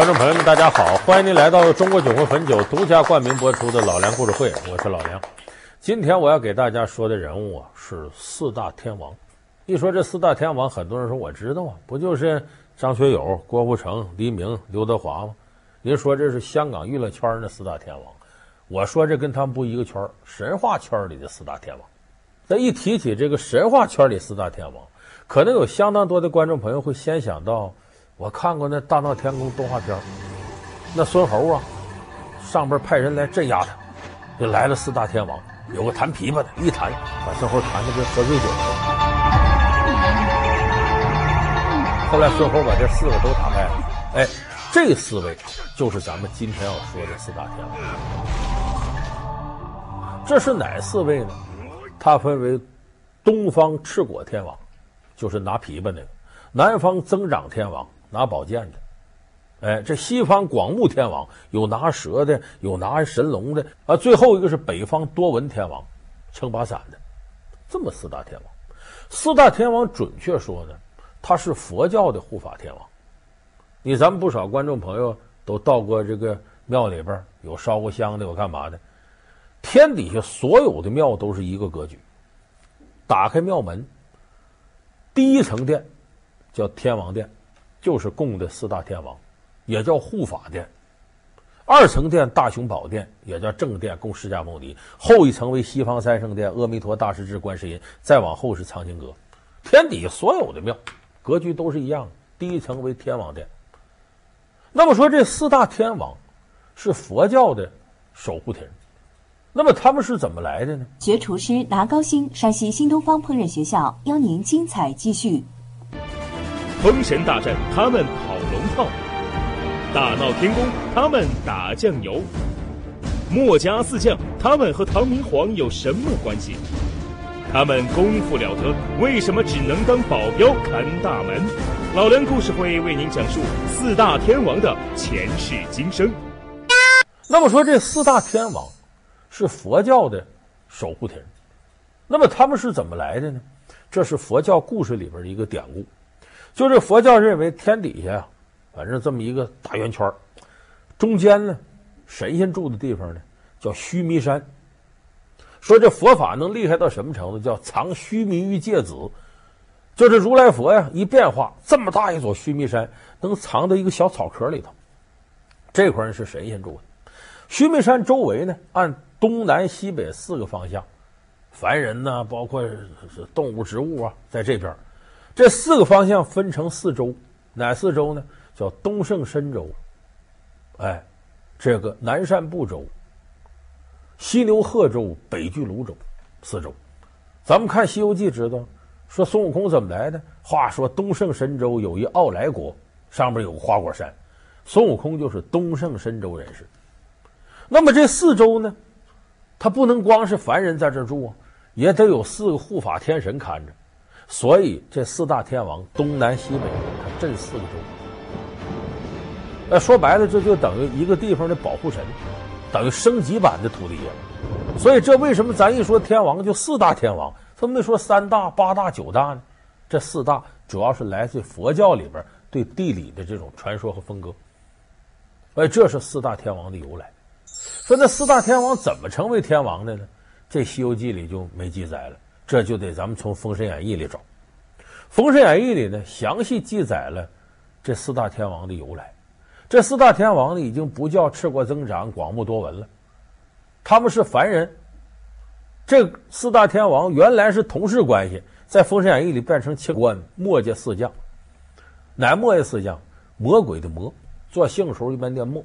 观众朋友们，大家好！欢迎您来到中国酒魂汾酒独家冠名播出的《老梁故事会》，我是老梁。今天我要给大家说的人物啊，是四大天王。一说这四大天王，很多人说我知道啊，不就是张学友、郭富城、黎明、刘德华吗？您说这是香港娱乐圈的四大天王，我说这跟他们不一个圈，神话圈里的四大天王。那一提起这个神话圈里四大天王，可能有相当多的观众朋友会先想到。我看过那《大闹天宫》动画片，那孙猴啊，上边派人来镇压他，就来了四大天王，有个弹琵琶的，一弹把孙猴弹的跟喝醉酒似的。后来孙猴把这四个都打败了，哎，这四位就是咱们今天要说的四大天王。这是哪四位呢？他分为东方赤果天王，就是拿琵琶那个；南方增长天王。拿宝剑的，哎，这西方广目天王有拿蛇的，有拿神龙的，啊，最后一个是北方多闻天王，撑把伞的，这么四大天王。四大天王准确说呢，他是佛教的护法天王。你咱们不少观众朋友都到过这个庙里边，有烧过香的，有干嘛的？天底下所有的庙都是一个格局，打开庙门，第一层殿叫天王殿。就是供的四大天王，也叫护法殿。二层殿大雄宝殿，也叫正殿，供释迦牟尼。后一层为西方三圣殿，阿弥陀、大势至、观世音。再往后是藏经阁。天底下所有的庙格局都是一样的。第一层为天王殿。那么说这四大天王是佛教的守护天，那么他们是怎么来的呢？学厨师拿高薪，山西新东方烹饪学校邀您精彩继续。封神大战，他们跑龙套；大闹天宫，他们打酱油。墨家四将，他们和唐明皇有什么关系？他们功夫了得，为什么只能当保镖看大门？老梁故事会为您讲述四大天王的前世今生。那么说，这四大天王是佛教的守护天，那么他们是怎么来的呢？这是佛教故事里边的一个典故。就是佛教认为天底下呀，反正这么一个大圆圈，中间呢，神仙住的地方呢叫须弥山。说这佛法能厉害到什么程度？叫藏须弥于芥子，就是如来佛呀一变化，这么大一座须弥山能藏到一个小草壳里头。这块儿是神仙住的。须弥山周围呢，按东南西北四个方向，凡人呢，包括动物、植物啊，在这边。这四个方向分成四州，哪四州呢？叫东胜神州，哎，这个南赡部洲、西牛贺州、北俱芦州，四州。咱们看《西游记》知道，说孙悟空怎么来的？话说东胜神州有一傲来国，上面有个花果山，孙悟空就是东胜神州人士。那么这四州呢，他不能光是凡人在这住啊，也得有四个护法天神看着。所以这四大天王东南西北，他镇四个州。那说白了，这就等于一个地方的保护神，等于升级版的土地爷。所以这为什么咱一说天王就四大天王，他没说三大、八大、九大呢？这四大主要是来自佛教里边对地理的这种传说和分割。哎，这是四大天王的由来。说那四大天王怎么成为天王的呢？这《西游记》里就没记载了。这就得咱们从《封神演义》里找，《封神演义》里呢详细记载了这四大天王的由来。这四大天王呢已经不叫赤国增长、广目多闻了，他们是凡人。这四大天王原来是同事关系，在《封神演义》里变成清官墨家四将。哪墨家四将？魔鬼的魔，做姓的时候一般念墨。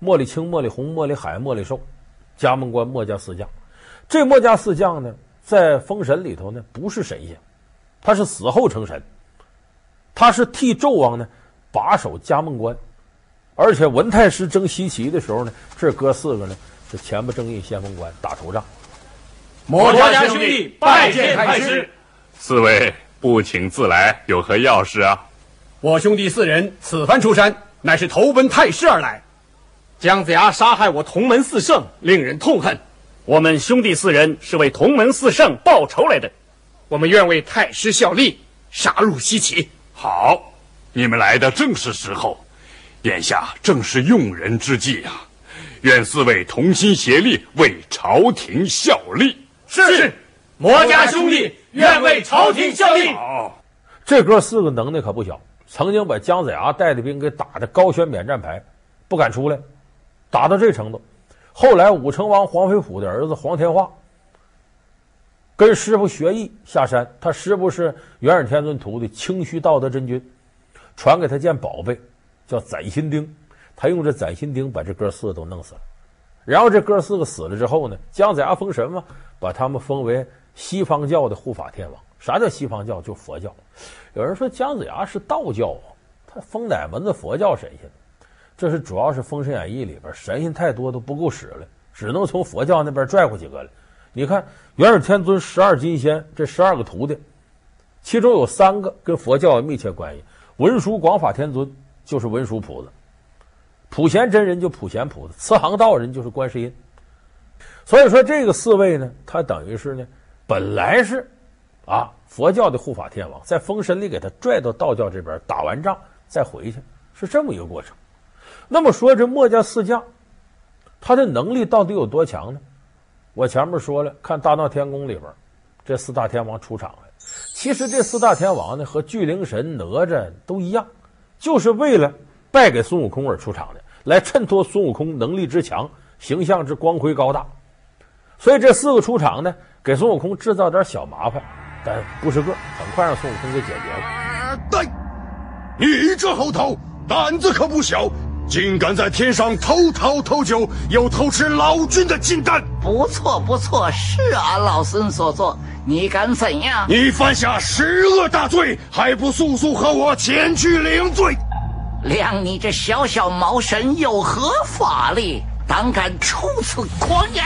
茉莉青、茉莉红、茉莉海、茉莉寿，加盟关墨家四将。这墨家四将呢？在封神里头呢，不是神仙，他是死后成神，他是替纣王呢把守嘉梦关，而且文太师争西岐的时候呢，这哥四个呢是前不正印先锋官打头仗。墨家兄弟拜见太师，四位不请自来，有何要事啊？我兄弟四人此番出山，乃是投奔太师而来。姜子牙杀害我同门四圣，令人痛恨。我们兄弟四人是为同门四圣报仇来的，我们愿为太师效力，杀入西岐。好，你们来的正是时候，眼下正是用人之际、啊，愿四位同心协力，为朝廷效力。是是，魔家兄弟愿为朝廷效力。好，这哥四个能耐可不小，曾经把姜子牙带的兵给打的高悬免战牌，不敢出来，打到这程度。后来武成王黄飞虎的儿子黄天化跟师傅学艺下山，他师傅是元始天尊徒弟清虚道德真君，传给他件宝贝叫攒心钉，他用这攒心钉把这哥四个都弄死了。然后这哥四个死了之后呢，姜子牙封神嘛，把他们封为西方教的护法天王。啥叫西方教？就佛教。有人说姜子牙是道教啊，他封哪门子佛教神仙？这是主要是《封神演义》里边神仙太多都不够使了，只能从佛教那边拽过几个来。你看元始天尊十二金仙这十二个徒弟，其中有三个跟佛教有密切关系。文殊广法天尊就是文殊菩萨，普贤真人就普贤菩萨，慈航道人就是观世音。所以说这个四位呢，他等于是呢，本来是啊佛教的护法天王，在封神里给他拽到道教这边打完仗再回去，是这么一个过程。那么说这墨家四将，他的能力到底有多强呢？我前面说了，看《大闹天宫》里边，这四大天王出场了。其实这四大天王呢，和巨灵神、哪吒都一样，就是为了败给孙悟空而出场的，来衬托孙悟空能力之强、形象之光辉高大。所以这四个出场呢，给孙悟空制造点小麻烦，但不是个，很快让孙悟空给解决了。对，你这猴头胆子可不小。竟敢在天上偷桃偷酒，又偷吃老君的金丹！不错不错，是俺老孙所做。你敢怎样？你犯下十恶大罪，还不速速和我前去领罪？量你这小小毛神有何法力，胆敢出此狂言？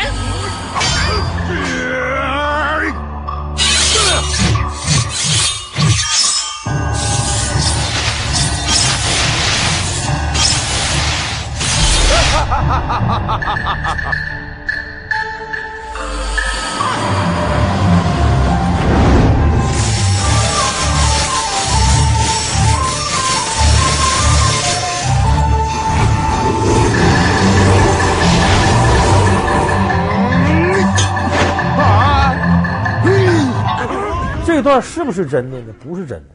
这段是不是真的呢？不是真的。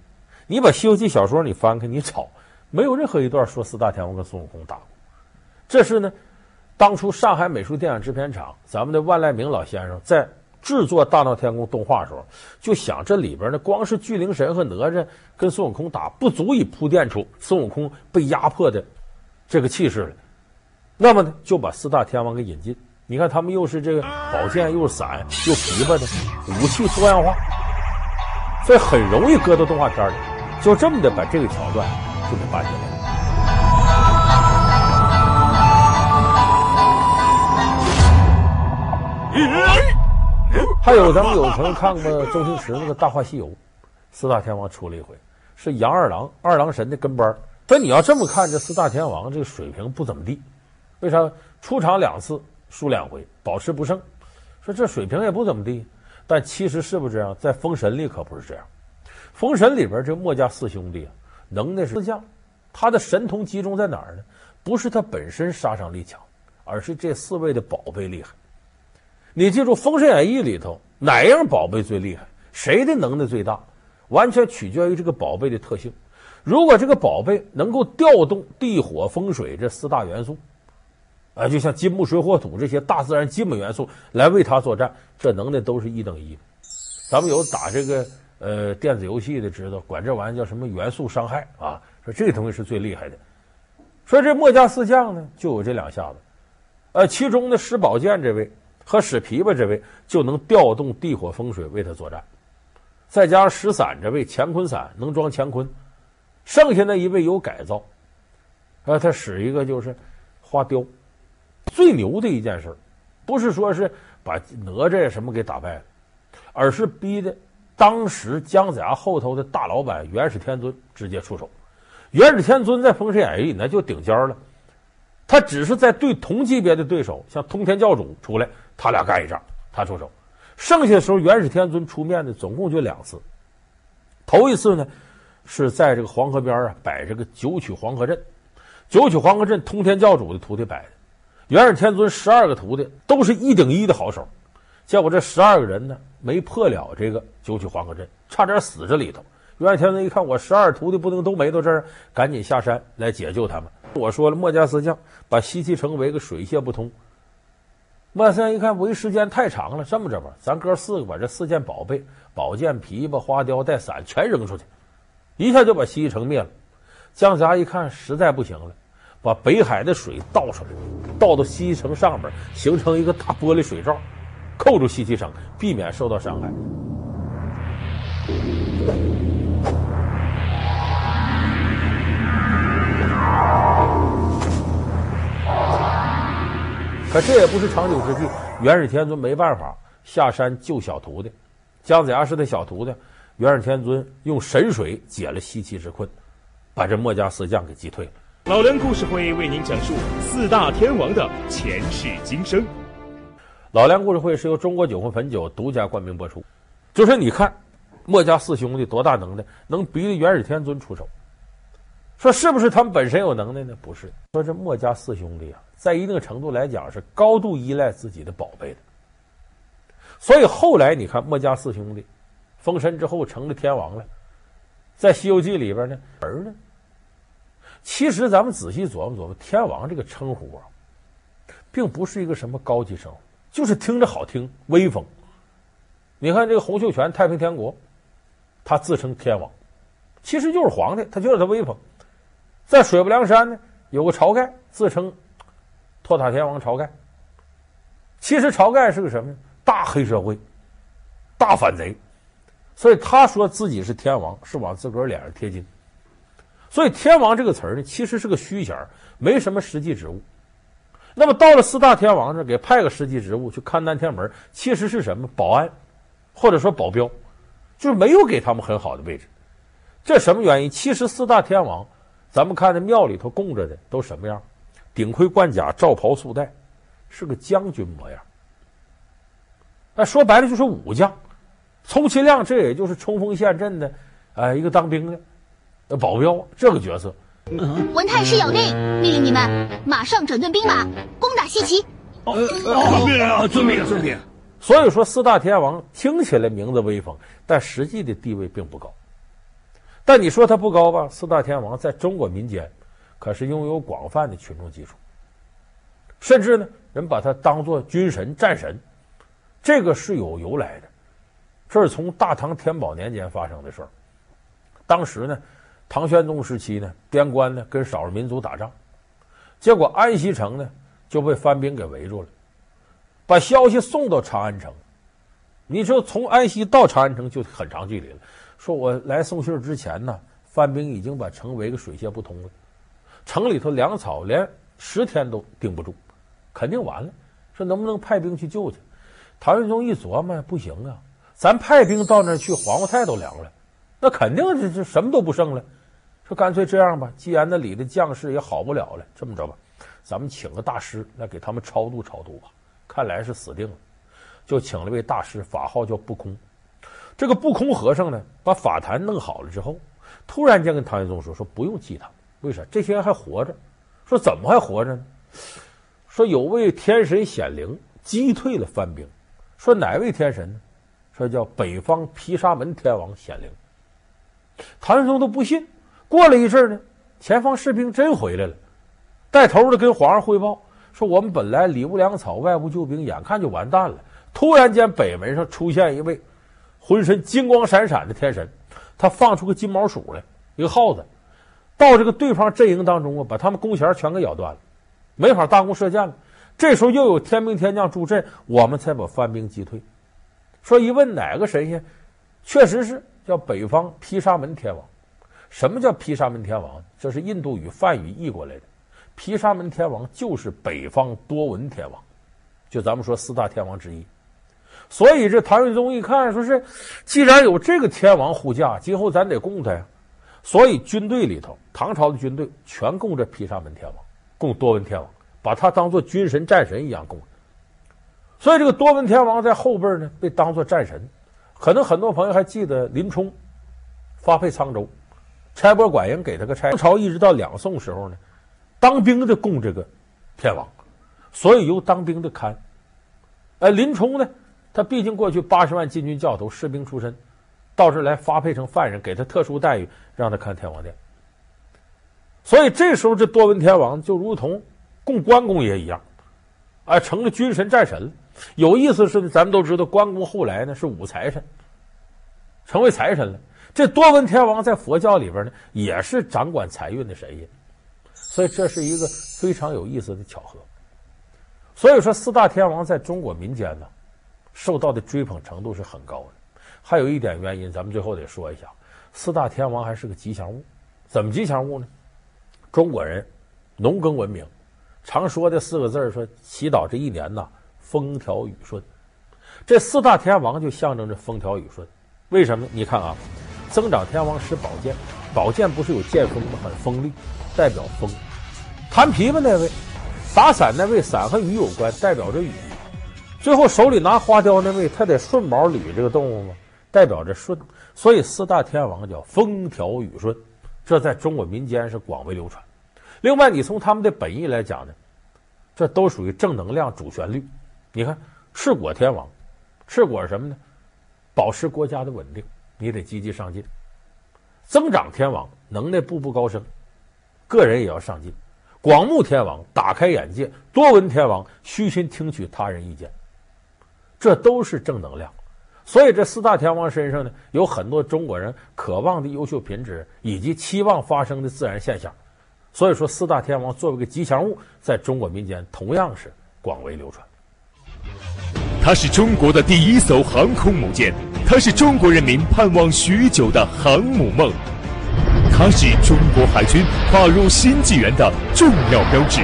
你把《西游记》小说你翻开，你找，没有任何一段说四大天王跟孙悟空打过。这是呢，当初上海美术电影制片厂，咱们的万籁鸣老先生在制作《大闹天宫》动画的时候，就想这里边呢，光是巨灵神和哪吒跟孙悟空打，不足以铺垫出孙悟空被压迫的这个气势来。那么呢，就把四大天王给引进。你看他们又是这个宝剑，又是伞，又琵琶的武器多样化，所以很容易搁到动画片里。就这么的把这个桥段就给搬进来。还有咱们有朋友看过周星驰那个《大话西游》，四大天王出了一回，是杨二郎二郎神的跟班。所以你要这么看，这四大天王这个水平不怎么地。为啥？出场两次输两回，保持不胜。说这水平也不怎么地。但其实是不是这样？在封神里可不是这样。封神里边这墨家四兄弟啊，能耐是四将，他的神通集中在哪儿呢？不是他本身杀伤力强，而是这四位的宝贝厉害。你记住，《封神演义》里头哪样宝贝最厉害？谁的能耐最大？完全取决于这个宝贝的特性。如果这个宝贝能够调动地、火、风、水这四大元素，啊，就像金木水火土这些大自然基本元素来为他作战，这能耐都是一等一的。咱们有打这个呃电子游戏的知道，管这玩意儿叫什么元素伤害啊？说这个东西是最厉害的。说这墨家四将呢，就有这两下子。呃，其中的使宝剑这位。和使琵琶这位就能调动地火风水为他作战，再加上使伞这位乾坤伞能装乾坤，剩下那一位有改造，呃，他使一个就是花雕，最牛的一件事，不是说是把哪吒什么给打败了，而是逼的当时姜子牙后头的大老板元始天尊直接出手，元始天尊在《封神演义》那就顶尖了，他只是在对同级别的对手，像通天教主出来。他俩干一仗，他出手。剩下的时候，元始天尊出面的总共就两次。头一次呢，是在这个黄河边啊摆这个九曲黄河阵，九曲黄河阵通天教主的徒弟摆的，元始天尊十二个徒弟都是一顶一的好手，结果这十二个人呢没破了这个九曲黄河阵，差点死这里头。元始天尊一看我十二徒弟不能都没到这儿，赶紧下山来解救他们。我说了，墨家四将把西岐城围个水泄不通。墨家四将一看围时间太长了，这么着吧，咱哥四个把这四件宝贝——宝剑、琵琶、花雕、带伞全扔出去，一下就把西岐城灭了。姜子牙一看实在不行了，把北海的水倒出来，倒到西岐城上面，形成一个大玻璃水罩，扣住西岐城，避免受到伤害。可这也不是长久之计，元始天尊没办法下山救小徒弟，姜子牙是他小徒弟，元始天尊用神水解了西岐之困。把这墨家四将给击退了。老梁故事会为您讲述四大天王的前世今生。老梁故事会是由中国酒魂汾酒独家冠名播出。就是你看，墨家四兄弟多大能耐，能逼得元始天尊出手。说是不是他们本身有能耐呢？不是。说这墨家四兄弟啊，在一定程度来讲是高度依赖自己的宝贝的。所以后来你看墨家四兄弟封神之后成了天王了，在《西游记》里边呢，儿呢？其实咱们仔细琢磨琢磨，天王这个称呼啊，并不是一个什么高级称呼，就是听着好听、威风。你看这个洪秀全，太平天国，他自称天王，其实就是皇帝，他就是他威风。在水泊梁山呢，有个晁盖，自称托塔天王晁盖，其实晁盖是个什么？大黑社会，大反贼，所以他说自己是天王，是往自个儿脸上贴金。所以“天王”这个词儿呢，其实是个虚衔儿，没什么实际职务。那么到了四大天王这，给派个实际职务去看南天门，其实是什么？保安，或者说保镖，就是没有给他们很好的位置。这什么原因？其实四大天王，咱们看那庙里头供着的都什么样？顶盔贯甲，罩袍束带，是个将军模样。那说白了就是武将，充其量这也就是冲锋陷阵的，哎，一个当兵的。保镖这个角色，文太师有令，命令你们马上整顿兵马，攻打西岐。哦，命令，遵命，遵命。所以说，四大天王听起来名字威风，但实际的地位并不高。但你说他不高吧？四大天王在中国民间可是拥有广泛的群众基础，甚至呢，人把他当做军神、战神，这个是有由来的。这是从大唐天宝年间发生的事儿，当时呢。唐玄宗时期呢，边关呢跟少数民族打仗，结果安西城呢就被番兵给围住了，把消息送到长安城。你说从安西到长安城就很长距离了。说我来送信之前呢，番兵已经把城围个水泄不通了，城里头粮草连十天都顶不住，肯定完了。说能不能派兵去救去？唐玄宗一琢磨，不行啊，咱派兵到那儿去，黄瓜菜都凉了。那肯定是这什么都不剩了，说干脆这样吧，既然那里的将士也好不了了，这么着吧，咱们请个大师来给他们超度超度吧。看来是死定了，就请了位大师，法号叫不空。这个不空和尚呢，把法坛弄好了之后，突然间跟唐玄宗说：“说不用祭他，为啥？这些人还活着。说怎么还活着呢？说有位天神显灵击退了番兵。说哪位天神呢？说叫北方毗沙门天王显灵。”唐玄宗都不信，过了一阵呢，前方士兵真回来了，带头的跟皇上汇报说：“我们本来里无粮草，外无救兵，眼看就完蛋了。突然间，北门上出现一位浑身金光闪闪的天神，他放出个金毛鼠来，一个耗子，到这个对方阵营当中啊，把他们弓弦全给咬断了，没法大弓射箭了。这时候又有天兵天将助阵，我们才把番兵击退。说一问哪个神仙，确实是。”叫北方毗沙门天王，什么叫毗沙门天王？这是印度语梵语译过来的。毗沙门天王就是北方多闻天王，就咱们说四大天王之一。所以这唐玄宗一看，说是既然有这个天王护驾，今后咱得供他呀。所以军队里头，唐朝的军队全供这毗沙门天王，供多闻天王，把他当做军神战神一样供。所以这个多闻天王在后辈呢，被当做战神。可能很多朋友还记得林冲发配沧州，差拨管营给他个差。唐朝一直到两宋时候呢，当兵的供这个天王，所以由当兵的看。哎，林冲呢，他毕竟过去八十万禁军教头，士兵出身，到这来发配成犯人，给他特殊待遇，让他看天王殿。所以这时候这多闻天王就如同供关公爷一样，啊，成了军神战神了。有意思是，咱们都知道关公后来呢是武财神，成为财神了。这多闻天王在佛教里边呢也是掌管财运的神爷，所以这是一个非常有意思的巧合。所以说四大天王在中国民间呢受到的追捧程度是很高的。还有一点原因，咱们最后得说一下，四大天王还是个吉祥物。怎么吉祥物呢？中国人农耕文明，常说的四个字说祈祷这一年呐。风调雨顺，这四大天王就象征着风调雨顺。为什么？你看啊，增长天王使宝剑，宝剑不是有剑锋吗？很锋利，代表风。弹琵琶那位，打伞那位，伞和雨有关，代表着雨。最后手里拿花雕那位，他得顺毛捋这个动物吗？代表着顺。所以四大天王叫风调雨顺，这在中国民间是广为流传。另外，你从他们的本意来讲呢，这都属于正能量主旋律。你看，赤果天王，赤果什么呢？保持国家的稳定，你得积极上进。增长天王能耐步步高升，个人也要上进。广目天王打开眼界，多闻天王虚心听取他人意见，这都是正能量。所以这四大天王身上呢，有很多中国人渴望的优秀品质以及期望发生的自然现象。所以说，四大天王作为一个吉祥物，在中国民间同样是广为流传。它是中国的第一艘航空母舰，它是中国人民盼望许久的航母梦，它是中国海军跨入新纪元的重要标志。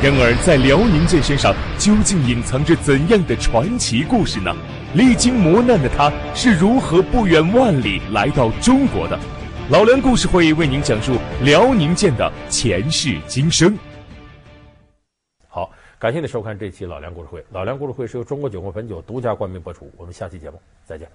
然而，在辽宁舰身上究竟隐藏着怎样的传奇故事呢？历经磨难的他是如何不远万里来到中国的？老梁故事会为您讲述辽宁舰的前世今生。好感谢您收看这期老梁故事会。老梁故事会是由中国酒国汾酒独家冠名播出。我们下期节目再见。